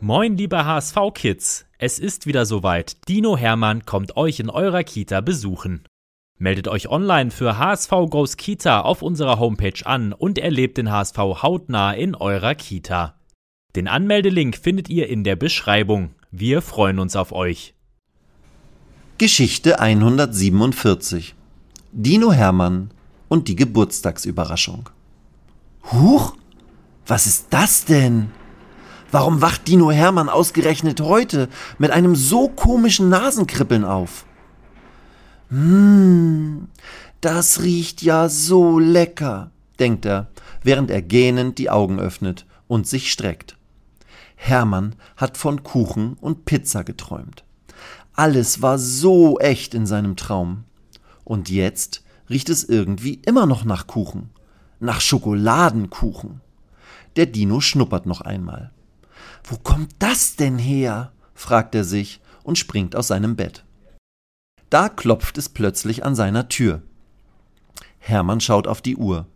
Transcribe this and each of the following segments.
Moin, liebe HSV-Kids! Es ist wieder soweit. Dino Hermann kommt euch in eurer Kita besuchen. Meldet euch online für HSV Goes Kita auf unserer Homepage an und erlebt den HSV hautnah in eurer Kita. Den Anmeldelink findet ihr in der Beschreibung. Wir freuen uns auf euch. Geschichte 147 Dino Hermann und die Geburtstagsüberraschung. Huch, was ist das denn? Warum wacht Dino Hermann ausgerechnet heute mit einem so komischen Nasenkribbeln auf? Hm, das riecht ja so lecker, denkt er, während er gähnend die Augen öffnet und sich streckt. Hermann hat von Kuchen und Pizza geträumt. Alles war so echt in seinem Traum. Und jetzt riecht es irgendwie immer noch nach Kuchen. Nach Schokoladenkuchen. Der Dino schnuppert noch einmal. Wo kommt das denn her? fragt er sich und springt aus seinem Bett. Da klopft es plötzlich an seiner Tür. Hermann schaut auf die Uhr.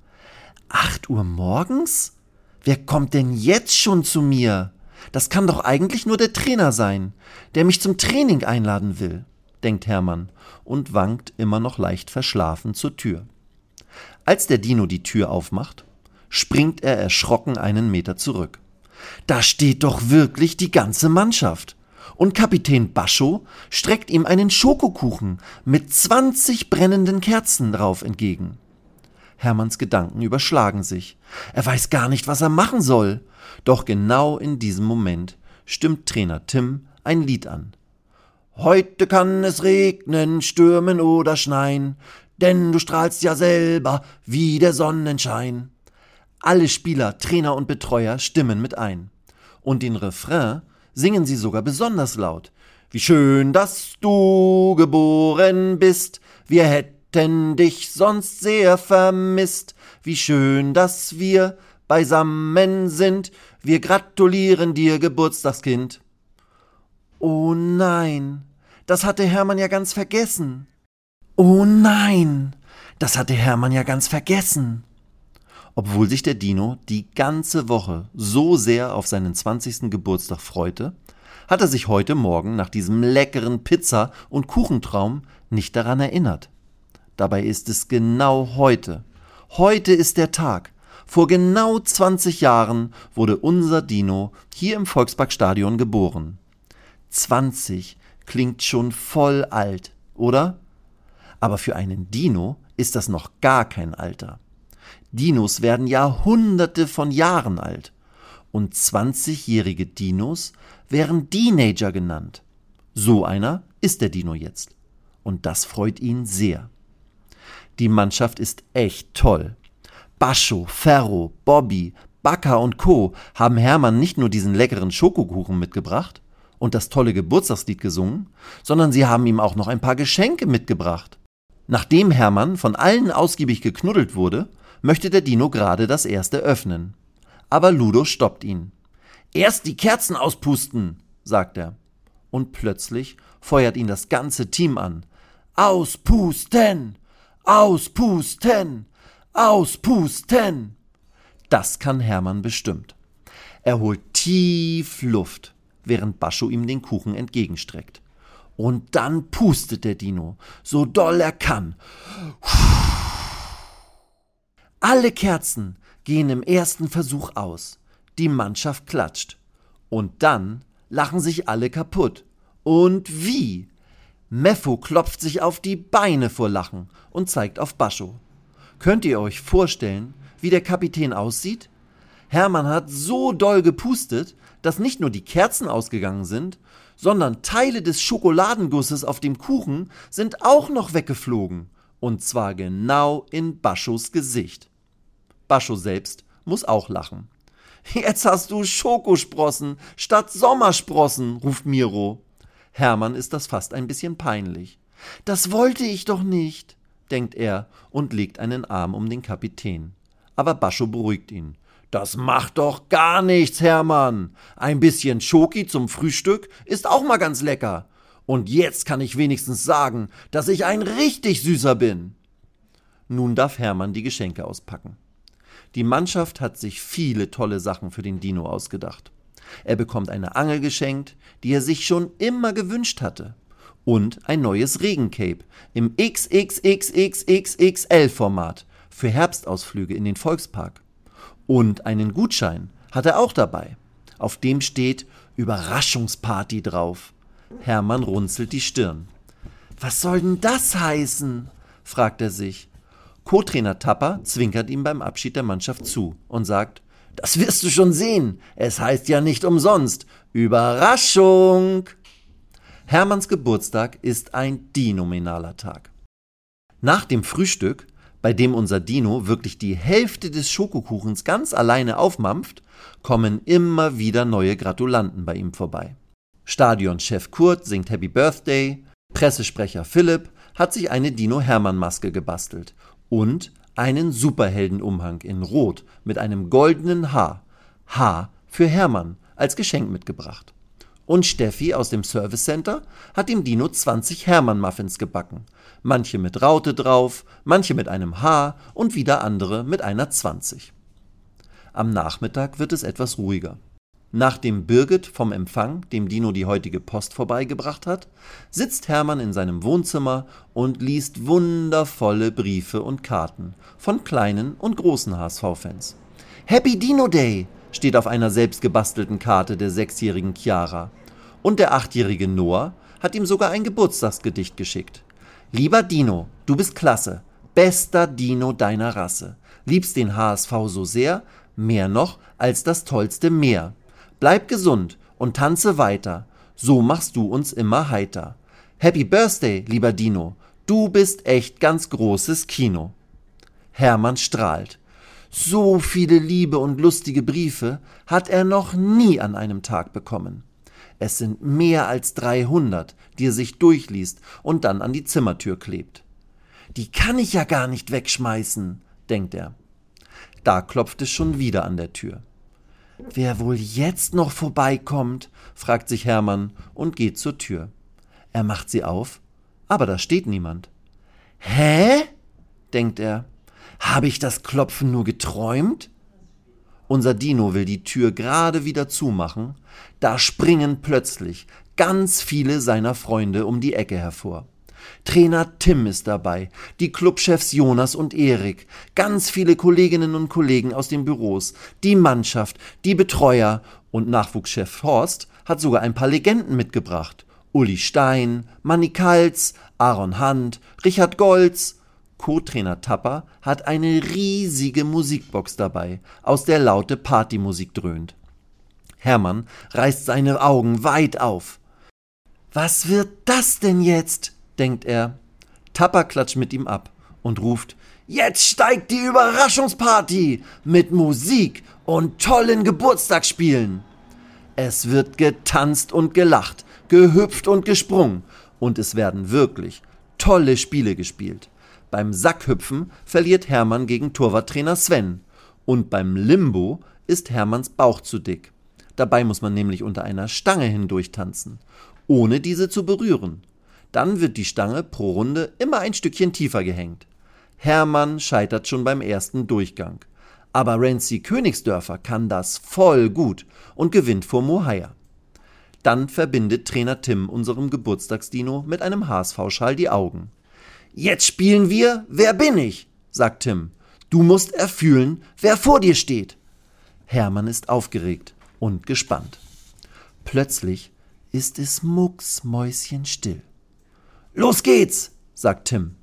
Acht Uhr morgens? Wer kommt denn jetzt schon zu mir? Das kann doch eigentlich nur der Trainer sein, der mich zum Training einladen will, denkt Hermann und wankt immer noch leicht verschlafen zur Tür. Als der Dino die Tür aufmacht, springt er erschrocken einen Meter zurück. Da steht doch wirklich die ganze Mannschaft. Und Kapitän Bascho streckt ihm einen Schokokuchen mit 20 brennenden Kerzen drauf entgegen. Hermanns Gedanken überschlagen sich. Er weiß gar nicht, was er machen soll. Doch genau in diesem Moment stimmt Trainer Tim ein Lied an. Heute kann es regnen, stürmen oder schneien, denn du strahlst ja selber wie der Sonnenschein. Alle Spieler, Trainer und Betreuer stimmen mit ein. Und den Refrain singen sie sogar besonders laut. Wie schön, dass du geboren bist, wir hätten dich sonst sehr vermisst. Wie schön, dass wir beisammen sind, wir gratulieren dir, Geburtstagskind. Oh nein, das hatte Hermann ja ganz vergessen. Oh nein, das hatte Hermann ja ganz vergessen. Obwohl sich der Dino die ganze Woche so sehr auf seinen 20. Geburtstag freute, hat er sich heute Morgen nach diesem leckeren Pizza- und Kuchentraum nicht daran erinnert. Dabei ist es genau heute. Heute ist der Tag. Vor genau 20 Jahren wurde unser Dino hier im Volksparkstadion geboren. 20 klingt schon voll alt, oder? Aber für einen Dino ist das noch gar kein Alter. Dinos werden Jahrhunderte von Jahren alt. Und 20-jährige Dinos wären Teenager genannt. So einer ist der Dino jetzt. Und das freut ihn sehr. Die Mannschaft ist echt toll. Bascho, Ferro, Bobby, Bakker und Co. haben Hermann nicht nur diesen leckeren Schokokuchen mitgebracht und das tolle Geburtstagslied gesungen, sondern sie haben ihm auch noch ein paar Geschenke mitgebracht. Nachdem Hermann von allen ausgiebig geknuddelt wurde, möchte der Dino gerade das erste öffnen. Aber Ludo stoppt ihn. Erst die Kerzen auspusten, sagt er. Und plötzlich feuert ihn das ganze Team an. Auspusten! Auspusten! Auspusten! Das kann Hermann bestimmt. Er holt tief Luft, während Bascho ihm den Kuchen entgegenstreckt. Und dann pustet der Dino, so doll er kann. Puh. Alle Kerzen gehen im ersten Versuch aus. Die Mannschaft klatscht. Und dann lachen sich alle kaputt. Und wie? Meffo klopft sich auf die Beine vor Lachen und zeigt auf Bascho. Könnt ihr euch vorstellen, wie der Kapitän aussieht? Hermann hat so doll gepustet, dass nicht nur die Kerzen ausgegangen sind, sondern Teile des Schokoladengusses auf dem Kuchen sind auch noch weggeflogen. Und zwar genau in Baschos Gesicht. Bascho selbst muss auch lachen. Jetzt hast du Schokosprossen statt Sommersprossen, ruft Miro. Hermann ist das fast ein bisschen peinlich. Das wollte ich doch nicht, denkt er und legt einen Arm um den Kapitän. Aber Bascho beruhigt ihn. Das macht doch gar nichts, Hermann. Ein bisschen Schoki zum Frühstück ist auch mal ganz lecker. Und jetzt kann ich wenigstens sagen, dass ich ein richtig süßer bin. Nun darf Hermann die Geschenke auspacken. Die Mannschaft hat sich viele tolle Sachen für den Dino ausgedacht. Er bekommt eine Angel geschenkt, die er sich schon immer gewünscht hatte. Und ein neues Regencape im XXXXXXL-Format für Herbstausflüge in den Volkspark. Und einen Gutschein hat er auch dabei. Auf dem steht Überraschungsparty drauf. Hermann runzelt die Stirn. Was soll denn das heißen? fragt er sich. Co-Trainer Tapper zwinkert ihm beim Abschied der Mannschaft zu und sagt, das wirst du schon sehen. Es heißt ja nicht umsonst. Überraschung! Hermanns Geburtstag ist ein dinominaler Tag. Nach dem Frühstück, bei dem unser Dino wirklich die Hälfte des Schokokuchens ganz alleine aufmampft, kommen immer wieder neue Gratulanten bei ihm vorbei. Stadionchef Kurt singt Happy Birthday, Pressesprecher Philipp hat sich eine Dino Hermann Maske gebastelt und einen Superheldenumhang in Rot mit einem goldenen H, H für Hermann, als Geschenk mitgebracht. Und Steffi aus dem Service Center hat dem Dino 20 Hermann-Muffins gebacken. Manche mit Raute drauf, manche mit einem H und wieder andere mit einer 20. Am Nachmittag wird es etwas ruhiger. Nachdem Birgit vom Empfang dem Dino die heutige Post vorbeigebracht hat, sitzt Hermann in seinem Wohnzimmer und liest wundervolle Briefe und Karten von kleinen und großen HSV-Fans. Happy Dino Day steht auf einer selbstgebastelten Karte der sechsjährigen Chiara. Und der achtjährige Noah hat ihm sogar ein Geburtstagsgedicht geschickt. Lieber Dino, du bist klasse, bester Dino deiner Rasse, liebst den HSV so sehr, mehr noch als das tollste Meer. Bleib gesund und tanze weiter, so machst du uns immer heiter. Happy Birthday, lieber Dino, du bist echt ganz großes Kino. Hermann strahlt. So viele liebe und lustige Briefe hat er noch nie an einem Tag bekommen. Es sind mehr als 300, die er sich durchliest und dann an die Zimmertür klebt. Die kann ich ja gar nicht wegschmeißen, denkt er. Da klopft es schon wieder an der Tür. Wer wohl jetzt noch vorbeikommt? fragt sich Hermann und geht zur Tür. Er macht sie auf, aber da steht niemand. Hä? denkt er. Habe ich das Klopfen nur geträumt? Unser Dino will die Tür gerade wieder zumachen, da springen plötzlich ganz viele seiner Freunde um die Ecke hervor. Trainer Tim ist dabei, die Clubchefs Jonas und Erik, ganz viele Kolleginnen und Kollegen aus den Büros, die Mannschaft, die Betreuer und Nachwuchschef Horst hat sogar ein paar Legenden mitgebracht. Uli Stein, Manny Kalz, Aaron Hand, Richard Golz. Co-Trainer Tapper hat eine riesige Musikbox dabei, aus der laute Partymusik dröhnt. Hermann reißt seine Augen weit auf. Was wird das denn jetzt? Denkt er. Tapper klatscht mit ihm ab und ruft, Jetzt steigt die Überraschungsparty mit Musik und tollen Geburtstagsspielen. Es wird getanzt und gelacht, gehüpft und gesprungen und es werden wirklich tolle Spiele gespielt. Beim Sackhüpfen verliert Hermann gegen Torwarttrainer Sven und beim Limbo ist Hermanns Bauch zu dick. Dabei muss man nämlich unter einer Stange hindurch tanzen, ohne diese zu berühren. Dann wird die Stange pro Runde immer ein Stückchen tiefer gehängt. Hermann scheitert schon beim ersten Durchgang. Aber Rancy Königsdörfer kann das voll gut und gewinnt vor Mohair. Dann verbindet Trainer Tim unserem Geburtstagsdino mit einem HSV-Schal die Augen. Jetzt spielen wir Wer bin ich? sagt Tim. Du musst erfühlen, wer vor dir steht. Hermann ist aufgeregt und gespannt. Plötzlich ist es mucksmäuschenstill. Los geht's, sagt Tim.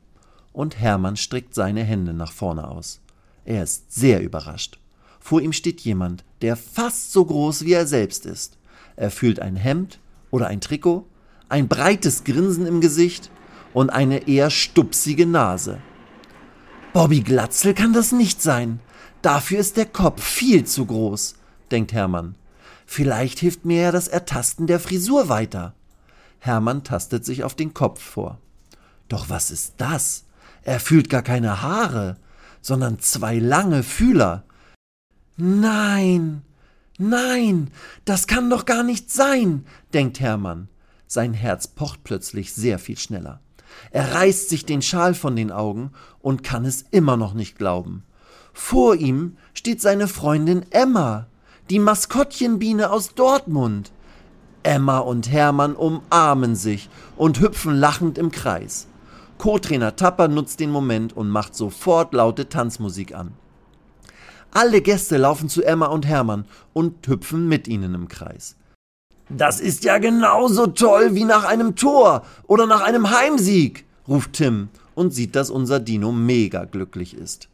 Und Hermann streckt seine Hände nach vorne aus. Er ist sehr überrascht. Vor ihm steht jemand, der fast so groß wie er selbst ist. Er fühlt ein Hemd oder ein Trikot, ein breites Grinsen im Gesicht und eine eher stupsige Nase. Bobby Glatzel kann das nicht sein. Dafür ist der Kopf viel zu groß, denkt Hermann. Vielleicht hilft mir ja das Ertasten der Frisur weiter. Hermann tastet sich auf den Kopf vor. Doch was ist das? Er fühlt gar keine Haare, sondern zwei lange Fühler. Nein, nein, das kann doch gar nicht sein, denkt Hermann. Sein Herz pocht plötzlich sehr viel schneller. Er reißt sich den Schal von den Augen und kann es immer noch nicht glauben. Vor ihm steht seine Freundin Emma, die Maskottchenbiene aus Dortmund. Emma und Hermann umarmen sich und hüpfen lachend im Kreis. Co-Trainer Tapper nutzt den Moment und macht sofort laute Tanzmusik an. Alle Gäste laufen zu Emma und Hermann und hüpfen mit ihnen im Kreis. Das ist ja genauso toll wie nach einem Tor oder nach einem Heimsieg, ruft Tim und sieht, dass unser Dino mega glücklich ist.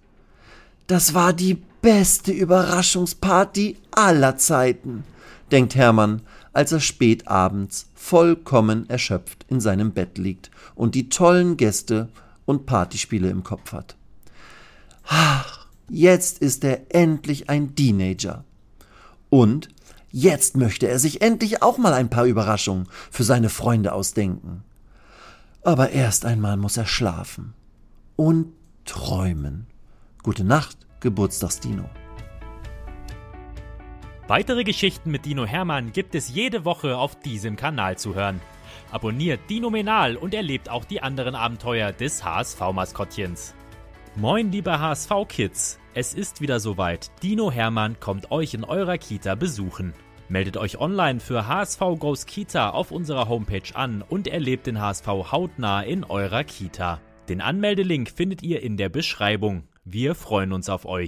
Das war die beste Überraschungsparty aller Zeiten, denkt Hermann, als er spät abends vollkommen erschöpft in seinem Bett liegt und die tollen Gäste und Partyspiele im Kopf hat. Ach, jetzt ist er endlich ein Teenager. Und jetzt möchte er sich endlich auch mal ein paar Überraschungen für seine Freunde ausdenken. Aber erst einmal muss er schlafen und träumen. Gute Nacht, Geburtstagsdino. Weitere Geschichten mit Dino Hermann gibt es jede Woche auf diesem Kanal zu hören. Abonniert Dino Menal und erlebt auch die anderen Abenteuer des HSV-Maskottchens. Moin, liebe HSV-Kids! Es ist wieder soweit. Dino Hermann kommt euch in eurer Kita besuchen. Meldet euch online für HSV Goes Kita auf unserer Homepage an und erlebt den HSV hautnah in eurer Kita. Den Anmeldelink findet ihr in der Beschreibung. Wir freuen uns auf euch.